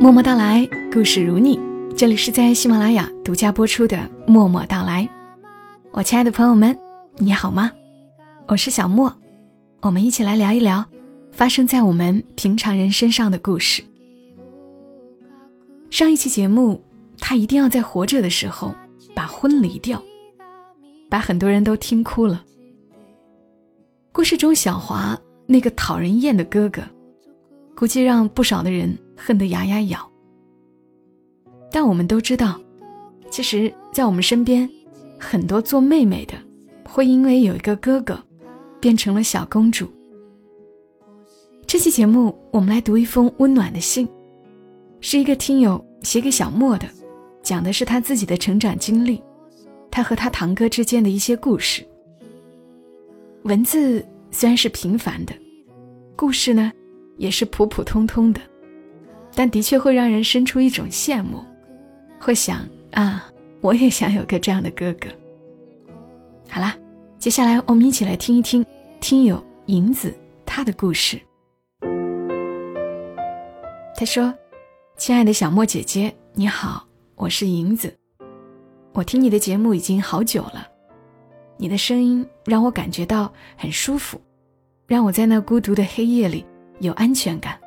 默默到来，故事如你。这里是在喜马拉雅独家播出的《默默到来》。我亲爱的朋友们，你好吗？我是小莫，我们一起来聊一聊发生在我们平常人身上的故事。上一期节目，他一定要在活着的时候把婚离掉，把很多人都听哭了。故事中，小华那个讨人厌的哥哥，估计让不少的人恨得牙牙咬。但我们都知道，其实，在我们身边，很多做妹妹的，会因为有一个哥哥，变成了小公主。这期节目，我们来读一封温暖的信，是一个听友写给小莫的，讲的是他自己的成长经历，他和他堂哥之间的一些故事。文字虽然是平凡的，故事呢，也是普普通通的，但的确会让人生出一种羡慕。会想啊，我也想有个这样的哥哥。好啦，接下来我们一起来听一听听友银子他的故事。他说：“亲爱的小莫姐姐，你好，我是银子。我听你的节目已经好久了，你的声音让我感觉到很舒服，让我在那孤独的黑夜里有安全感。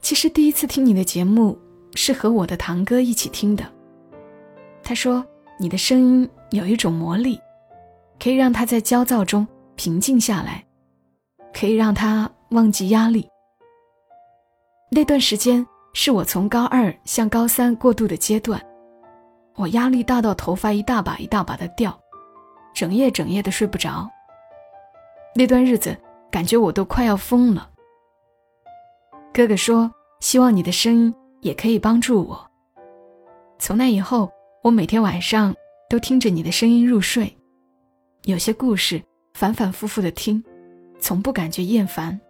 其实第一次听你的节目。”是和我的堂哥一起听的。他说：“你的声音有一种魔力，可以让他在焦躁中平静下来，可以让他忘记压力。那段时间是我从高二向高三过渡的阶段，我压力大到头发一大把一大把的掉，整夜整夜的睡不着。那段日子感觉我都快要疯了。”哥哥说：“希望你的声音。”也可以帮助我。从那以后，我每天晚上都听着你的声音入睡，有些故事反反复复的听，从不感觉厌烦。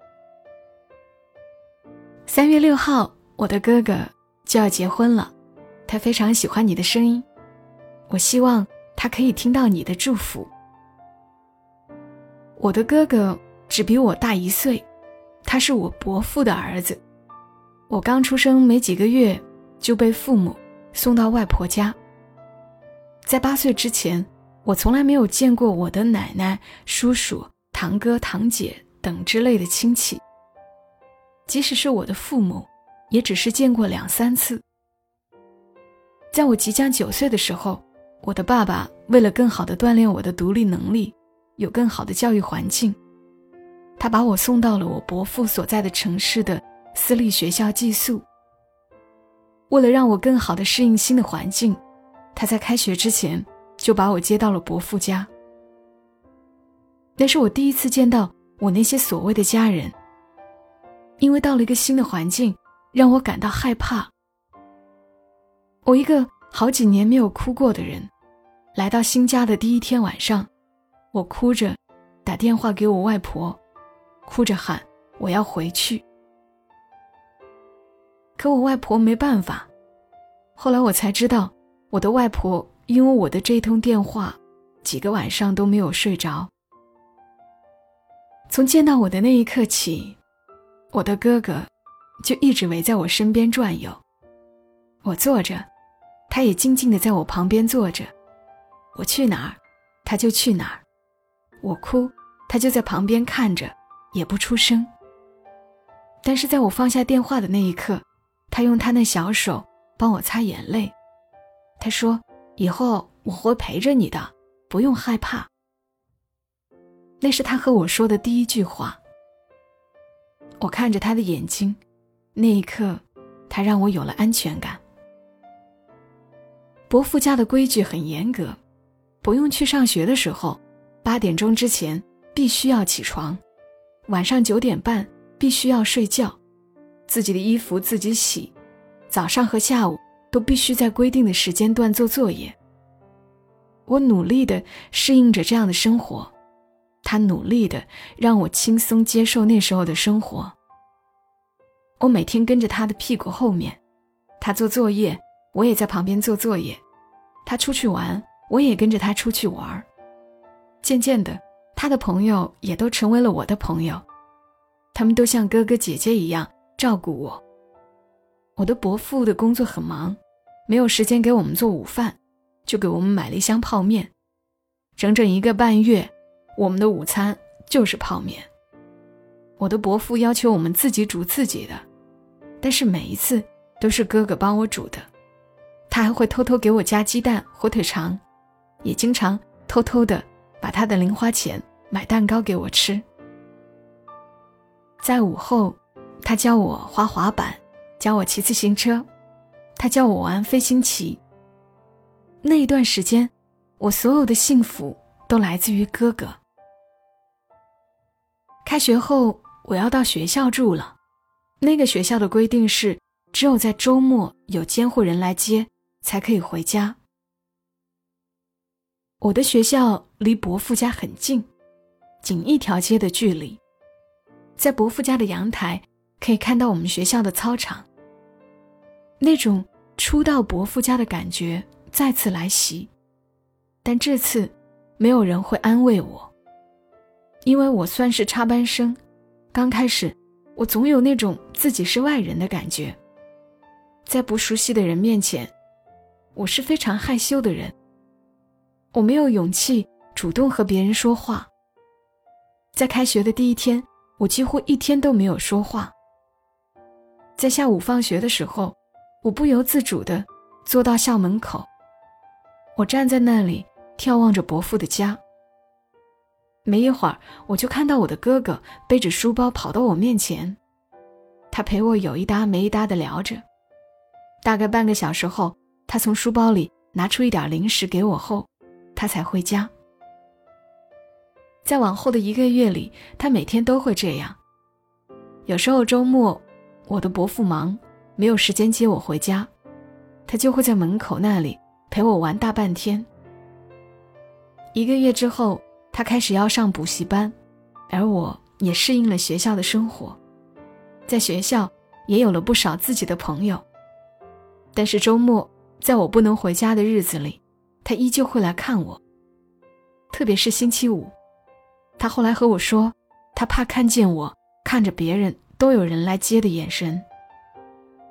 三月六号，我的哥哥就要结婚了，他非常喜欢你的声音，我希望他可以听到你的祝福。我的哥哥只比我大一岁，他是我伯父的儿子。我刚出生没几个月，就被父母送到外婆家。在八岁之前，我从来没有见过我的奶奶、叔叔、堂哥、堂姐等之类的亲戚。即使是我的父母，也只是见过两三次。在我即将九岁的时候，我的爸爸为了更好的锻炼我的独立能力，有更好的教育环境，他把我送到了我伯父所在的城市的。私立学校寄宿。为了让我更好的适应新的环境，他在开学之前就把我接到了伯父家。那是我第一次见到我那些所谓的家人，因为到了一个新的环境，让我感到害怕。我一个好几年没有哭过的人，来到新家的第一天晚上，我哭着打电话给我外婆，哭着喊我要回去。可我外婆没办法。后来我才知道，我的外婆因为我的这通电话，几个晚上都没有睡着。从见到我的那一刻起，我的哥哥就一直围在我身边转悠。我坐着，他也静静的在我旁边坐着。我去哪儿，他就去哪儿。我哭，他就在旁边看着，也不出声。但是在我放下电话的那一刻，他用他那小手帮我擦眼泪，他说：“以后我会陪着你的，不用害怕。”那是他和我说的第一句话。我看着他的眼睛，那一刻，他让我有了安全感。伯父家的规矩很严格，不用去上学的时候，八点钟之前必须要起床，晚上九点半必须要睡觉。自己的衣服自己洗，早上和下午都必须在规定的时间段做作业。我努力的适应着这样的生活，他努力的让我轻松接受那时候的生活。我每天跟着他的屁股后面，他做作业，我也在旁边做作业；他出去玩，我也跟着他出去玩。渐渐的，他的朋友也都成为了我的朋友，他们都像哥哥姐姐一样。照顾我，我的伯父的工作很忙，没有时间给我们做午饭，就给我们买了一箱泡面。整整一个半月，我们的午餐就是泡面。我的伯父要求我们自己煮自己的，但是每一次都是哥哥帮我煮的。他还会偷偷给我加鸡蛋、火腿肠，也经常偷偷的把他的零花钱买蛋糕给我吃。在午后，他教我滑滑板，教我骑自行车，他教我玩飞行棋。那一段时间，我所有的幸福都来自于哥哥。开学后，我要到学校住了，那个学校的规定是，只有在周末有监护人来接，才可以回家。我的学校离伯父家很近，仅一条街的距离。在伯父家的阳台，可以看到我们学校的操场。那种初到伯父家的感觉再次来袭，但这次没有人会安慰我，因为我算是插班生。刚开始，我总有那种自己是外人的感觉，在不熟悉的人面前，我是非常害羞的人。我没有勇气主动和别人说话。在开学的第一天。我几乎一天都没有说话。在下午放学的时候，我不由自主地坐到校门口。我站在那里，眺望着伯父的家。没一会儿，我就看到我的哥哥背着书包跑到我面前，他陪我有一搭没一搭地聊着。大概半个小时后，他从书包里拿出一点零食给我后，他才回家。在往后的一个月里，他每天都会这样。有时候周末，我的伯父忙，没有时间接我回家，他就会在门口那里陪我玩大半天。一个月之后，他开始要上补习班，而我也适应了学校的生活，在学校也有了不少自己的朋友。但是周末，在我不能回家的日子里，他依旧会来看我，特别是星期五。他后来和我说，他怕看见我看着别人都有人来接的眼神。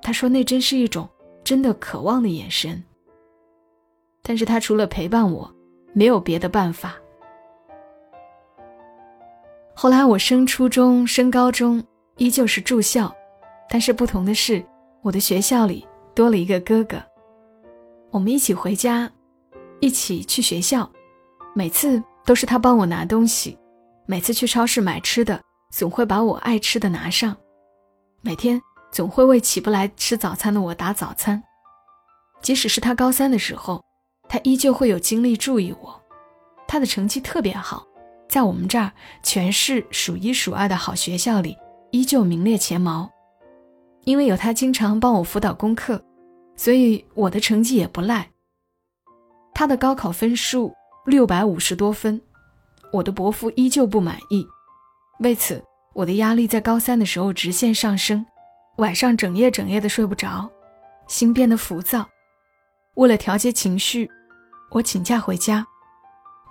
他说那真是一种真的渴望的眼神。但是他除了陪伴我，没有别的办法。后来我升初中、升高中，依旧是住校，但是不同的是，我的学校里多了一个哥哥。我们一起回家，一起去学校，每次都是他帮我拿东西。每次去超市买吃的，总会把我爱吃的拿上。每天总会为起不来吃早餐的我打早餐。即使是他高三的时候，他依旧会有精力注意我。他的成绩特别好，在我们这儿全市数一数二的好学校里，依旧名列前茅。因为有他经常帮我辅导功课，所以我的成绩也不赖。他的高考分数六百五十多分。我的伯父依旧不满意，为此我的压力在高三的时候直线上升，晚上整夜整夜的睡不着，心变得浮躁。为了调节情绪，我请假回家，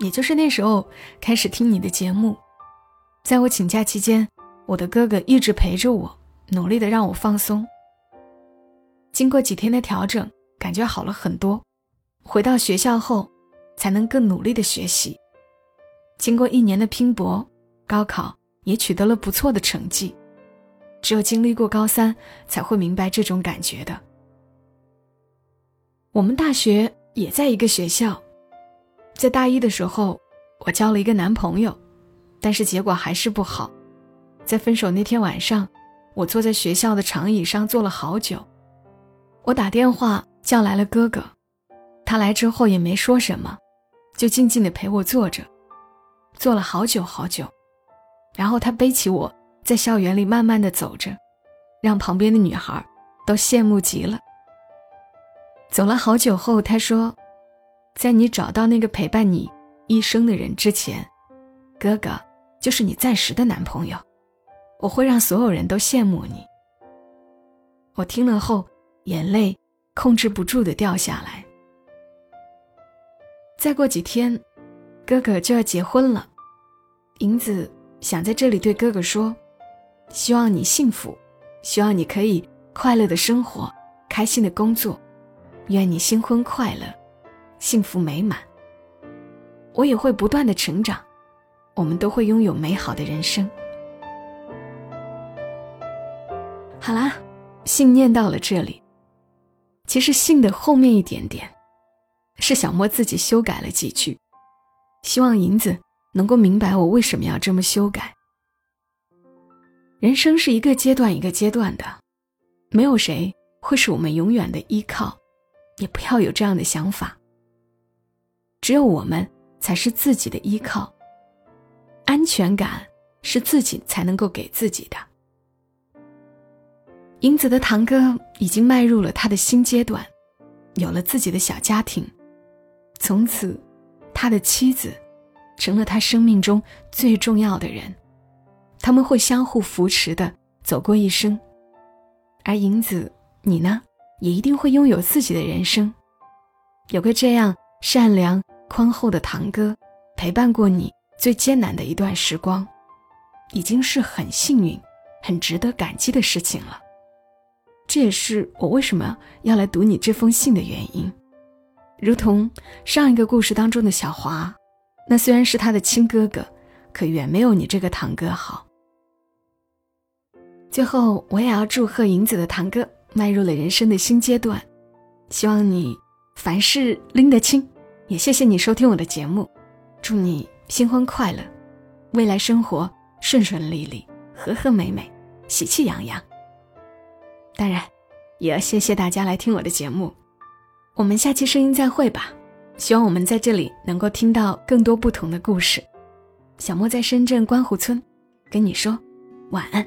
也就是那时候开始听你的节目。在我请假期间，我的哥哥一直陪着我，努力的让我放松。经过几天的调整，感觉好了很多。回到学校后，才能更努力的学习。经过一年的拼搏，高考也取得了不错的成绩。只有经历过高三，才会明白这种感觉的。我们大学也在一个学校，在大一的时候，我交了一个男朋友，但是结果还是不好。在分手那天晚上，我坐在学校的长椅上坐了好久。我打电话叫来了哥哥，他来之后也没说什么，就静静的陪我坐着。坐了好久好久，然后他背起我，在校园里慢慢的走着，让旁边的女孩都羡慕极了。走了好久后，他说：“在你找到那个陪伴你一生的人之前，哥哥就是你暂时的男朋友，我会让所有人都羡慕你。”我听了后，眼泪控制不住的掉下来。再过几天。哥哥就要结婚了，银子想在这里对哥哥说：“希望你幸福，希望你可以快乐的生活，开心的工作，愿你新婚快乐，幸福美满。我也会不断的成长，我们都会拥有美好的人生。好啦，信念到了这里。其实信的后面一点点，是小莫自己修改了几句，希望银子能够明白我为什么要这么修改。人生是一个阶段一个阶段的，没有谁会是我们永远的依靠，也不要有这样的想法。只有我们才是自己的依靠，安全感是自己才能够给自己的。英子的堂哥已经迈入了他的新阶段，有了自己的小家庭，从此，他的妻子成了他生命中最重要的人，他们会相互扶持的走过一生，而银子，你呢，也一定会拥有自己的人生，有个这样善良宽厚的堂哥，陪伴过你最艰难的一段时光，已经是很幸运、很值得感激的事情了。这也是我为什么要来读你这封信的原因。如同上一个故事当中的小华，那虽然是他的亲哥哥，可远没有你这个堂哥好。最后，我也要祝贺银子的堂哥迈入了人生的新阶段，希望你凡事拎得清。也谢谢你收听我的节目，祝你新婚快乐，未来生活顺顺利利，和和美美，喜气洋洋。当然，也要谢谢大家来听我的节目。我们下期声音再会吧。希望我们在这里能够听到更多不同的故事。小莫在深圳观湖村，跟你说晚安。